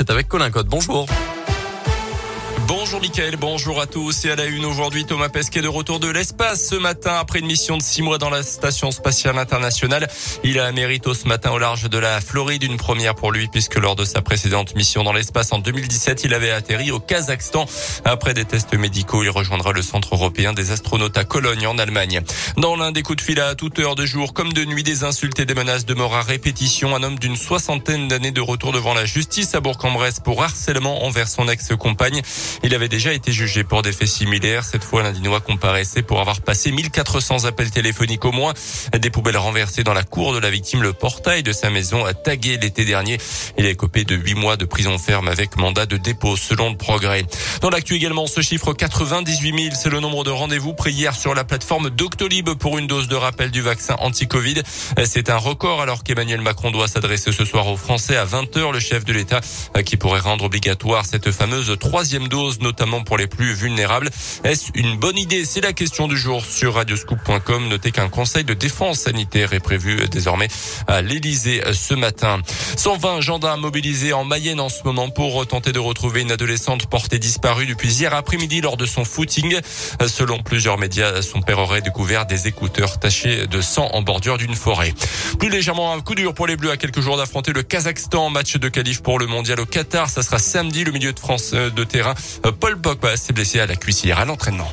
c'est avec Colin Code. Bonjour. Bonjour Mickaël, bonjour à tous et à la une aujourd'hui Thomas Pesquet de retour de l'espace ce matin après une mission de six mois dans la station spatiale internationale. Il a mérité ce matin au large de la Floride une première pour lui puisque lors de sa précédente mission dans l'espace en 2017 il avait atterri au Kazakhstan. Après des tests médicaux il rejoindra le centre européen des astronautes à Cologne en Allemagne. Dans l'un des coups de fil à toute heure de jour comme de nuit des insultes et des menaces de mort à répétition un homme d'une soixantaine d'années de retour devant la justice à Bourg-en-Bresse pour harcèlement envers son ex-compagne. Il avait déjà été jugé pour des faits similaires. Cette fois, l'Indinois comparaissait pour avoir passé 1400 appels téléphoniques au moins. Des poubelles renversées dans la cour de la victime, le portail de sa maison a tagué l'été dernier. Il est copé de 8 mois de prison ferme avec mandat de dépôt selon le progrès. Dans l'actu également, ce chiffre 98 000, c'est le nombre de rendez-vous pris hier sur la plateforme Doctolib pour une dose de rappel du vaccin anti-Covid. C'est un record alors qu'Emmanuel Macron doit s'adresser ce soir aux Français à 20h, le chef de l'État qui pourrait rendre obligatoire cette fameuse troisième dose notamment pour les plus vulnérables. Est-ce une bonne idée C'est la question du jour sur radioscoop.com. Notez qu'un conseil de défense sanitaire est prévu désormais à l'Elysée ce matin. 120 gendarmes mobilisés en Mayenne en ce moment pour tenter de retrouver une adolescente portée disparue depuis hier après-midi lors de son footing. Selon plusieurs médias, son père aurait découvert des écouteurs tachés de sang en bordure d'une forêt. Plus légèrement un coup dur pour les Bleus à quelques jours d'affronter le Kazakhstan. Match de qualif pour le mondial au Qatar. Ça sera samedi. Le milieu de France euh, de terrain Paul Pogba s'est blessé à la cuissière à l'entraînement.